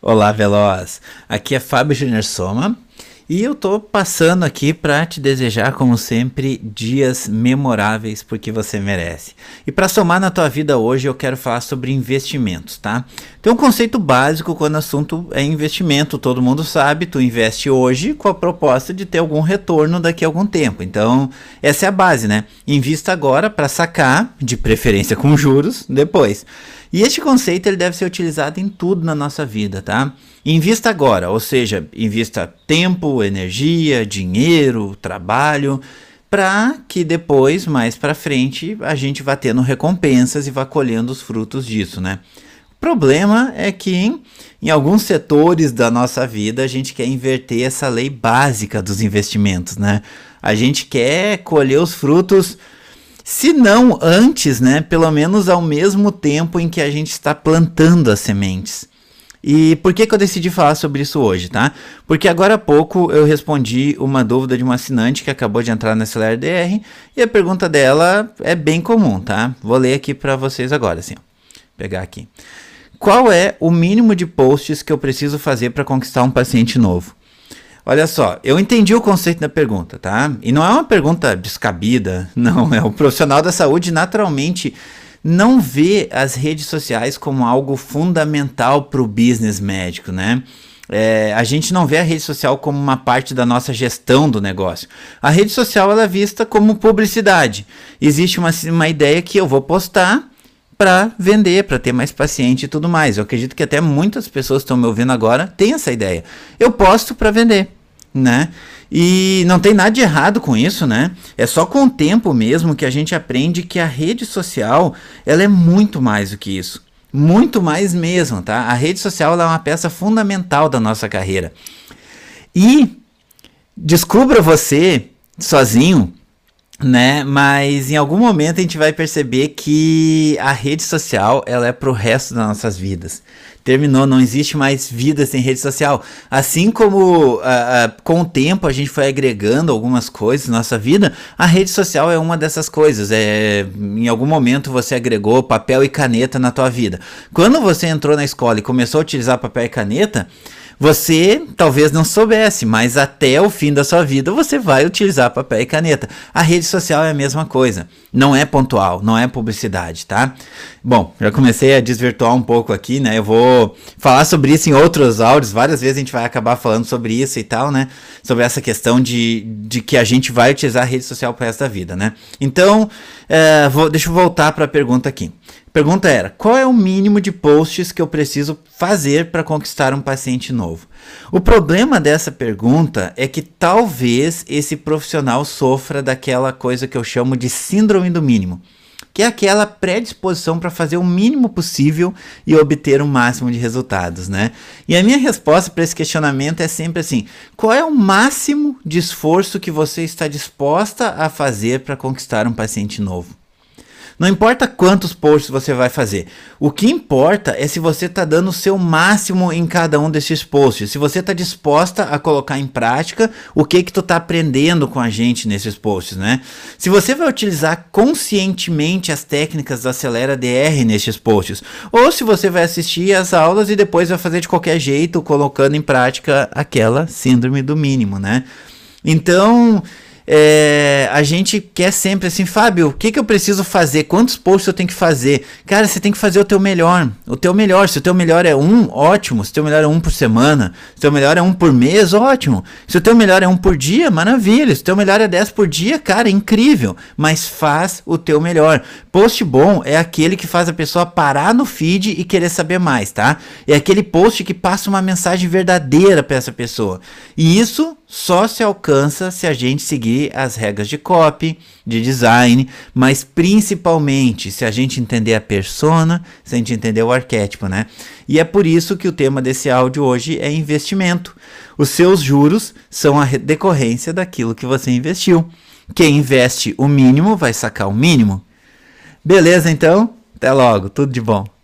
Olá, Veloz! Aqui é Fábio Júnior Soma e eu tô passando aqui para te desejar, como sempre, dias memoráveis porque você merece. E para somar na tua vida hoje, eu quero falar sobre investimentos, tá? Tem um conceito básico quando o assunto é investimento, todo mundo sabe, tu investe hoje com a proposta de ter algum retorno daqui a algum tempo. Então, essa é a base, né? Invista agora para sacar, de preferência com juros, depois. E este conceito ele deve ser utilizado em tudo na nossa vida, tá? Invista agora, ou seja, invista tempo, energia, dinheiro, trabalho, para que depois, mais para frente, a gente vá tendo recompensas e vá colhendo os frutos disso, né? O problema é que em, em alguns setores da nossa vida a gente quer inverter essa lei básica dos investimentos, né? A gente quer colher os frutos se não antes, né, pelo menos ao mesmo tempo em que a gente está plantando as sementes. E por que, que eu decidi falar sobre isso hoje, tá? Porque agora há pouco eu respondi uma dúvida de uma assinante que acabou de entrar na DR e a pergunta dela é bem comum, tá? Vou ler aqui para vocês agora, assim, ó. pegar aqui. Qual é o mínimo de posts que eu preciso fazer para conquistar um paciente novo? Olha só, eu entendi o conceito da pergunta, tá? E não é uma pergunta descabida, não. É o profissional da saúde naturalmente não vê as redes sociais como algo fundamental para o business médico, né? É, a gente não vê a rede social como uma parte da nossa gestão do negócio. A rede social ela é vista como publicidade. Existe uma, uma ideia que eu vou postar para vender, para ter mais paciente e tudo mais. Eu acredito que até muitas pessoas que estão me ouvindo agora têm essa ideia. Eu posto para vender né? E não tem nada de errado com isso, né? É só com o tempo mesmo que a gente aprende que a rede social, ela é muito mais do que isso. Muito mais mesmo, tá? A rede social é uma peça fundamental da nossa carreira. E descubra você sozinho, né? Mas em algum momento a gente vai perceber que a rede social, ela é pro resto das nossas vidas terminou, não existe mais vida sem rede social. Assim como uh, uh, com o tempo a gente foi agregando algumas coisas na nossa vida, a rede social é uma dessas coisas. É, em algum momento você agregou papel e caneta na tua vida. Quando você entrou na escola e começou a utilizar papel e caneta, você talvez não soubesse, mas até o fim da sua vida você vai utilizar papel e caneta. A rede social é a mesma coisa. Não é pontual, não é publicidade, tá? Bom, já comecei a desvirtuar um pouco aqui, né? Eu vou falar sobre isso em outros áudios. Várias vezes a gente vai acabar falando sobre isso e tal, né? Sobre essa questão de, de que a gente vai utilizar a rede social pro resto da vida, né? Então, é, vou, deixa eu voltar para a pergunta aqui. Pergunta era: qual é o mínimo de posts que eu preciso fazer para conquistar um paciente novo? O problema dessa pergunta é que talvez esse profissional sofra daquela coisa que eu chamo de síndrome do mínimo, que é aquela predisposição para fazer o mínimo possível e obter o máximo de resultados, né? E a minha resposta para esse questionamento é sempre assim: qual é o máximo de esforço que você está disposta a fazer para conquistar um paciente novo? Não importa quantos posts você vai fazer. O que importa é se você está dando o seu máximo em cada um desses posts. Se você está disposta a colocar em prática o que que tu está aprendendo com a gente nesses posts, né? Se você vai utilizar conscientemente as técnicas do Acelera DR nesses posts, ou se você vai assistir as aulas e depois vai fazer de qualquer jeito, colocando em prática aquela síndrome do mínimo, né? Então, é, a gente quer sempre assim, Fábio, o que, que eu preciso fazer? Quantos posts eu tenho que fazer? Cara, você tem que fazer o teu melhor. O teu melhor. Se o teu melhor é um, ótimo. Se o teu melhor é um por semana. Se o teu melhor é um por mês, ótimo. Se o teu melhor é um por dia, maravilha. Se o teu melhor é dez por dia, cara, incrível. Mas faz o teu melhor. Post bom é aquele que faz a pessoa parar no feed e querer saber mais, tá? É aquele post que passa uma mensagem verdadeira para essa pessoa. E isso só se alcança se a gente seguir as regras de copy, de design, mas principalmente se a gente entender a persona, se a gente entender o arquétipo, né? E é por isso que o tema desse áudio hoje é investimento. Os seus juros são a decorrência daquilo que você investiu. Quem investe o mínimo vai sacar o mínimo. Beleza, então? Até logo, tudo de bom.